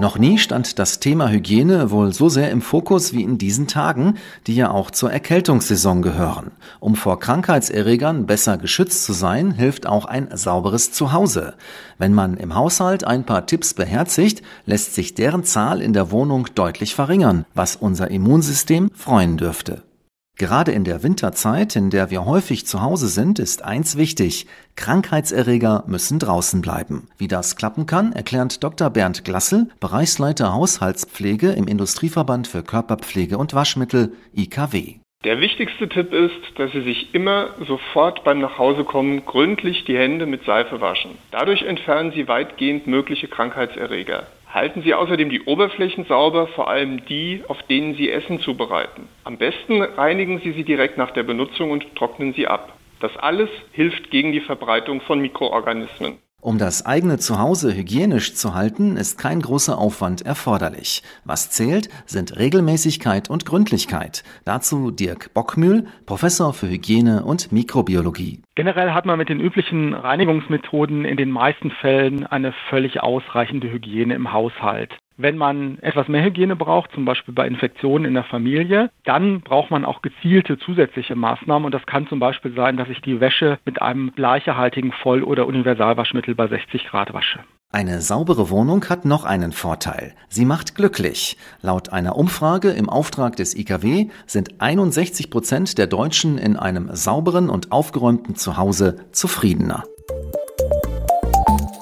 Noch nie stand das Thema Hygiene wohl so sehr im Fokus wie in diesen Tagen, die ja auch zur Erkältungssaison gehören. Um vor Krankheitserregern besser geschützt zu sein, hilft auch ein sauberes Zuhause. Wenn man im Haushalt ein paar Tipps beherzigt, lässt sich deren Zahl in der Wohnung deutlich verringern, was unser Immunsystem freuen dürfte. Gerade in der Winterzeit, in der wir häufig zu Hause sind, ist eins wichtig. Krankheitserreger müssen draußen bleiben. Wie das klappen kann, erklärt Dr. Bernd Glassel, Bereichsleiter Haushaltspflege im Industrieverband für Körperpflege und Waschmittel IKW. Der wichtigste Tipp ist, dass Sie sich immer sofort beim Nachhausekommen gründlich die Hände mit Seife waschen. Dadurch entfernen Sie weitgehend mögliche Krankheitserreger. Halten Sie außerdem die Oberflächen sauber, vor allem die, auf denen Sie Essen zubereiten. Am besten reinigen Sie sie direkt nach der Benutzung und trocknen sie ab. Das alles hilft gegen die Verbreitung von Mikroorganismen. Um das eigene Zuhause hygienisch zu halten, ist kein großer Aufwand erforderlich. Was zählt, sind Regelmäßigkeit und Gründlichkeit. Dazu Dirk Bockmühl, Professor für Hygiene und Mikrobiologie. Generell hat man mit den üblichen Reinigungsmethoden in den meisten Fällen eine völlig ausreichende Hygiene im Haushalt. Wenn man etwas mehr Hygiene braucht, zum Beispiel bei Infektionen in der Familie, dann braucht man auch gezielte zusätzliche Maßnahmen. Und das kann zum Beispiel sein, dass ich die Wäsche mit einem bleichehaltigen Voll- oder Universalwaschmittel bei 60 Grad wasche. Eine saubere Wohnung hat noch einen Vorteil. Sie macht glücklich. Laut einer Umfrage im Auftrag des IKW sind 61 Prozent der Deutschen in einem sauberen und aufgeräumten Zuhause zufriedener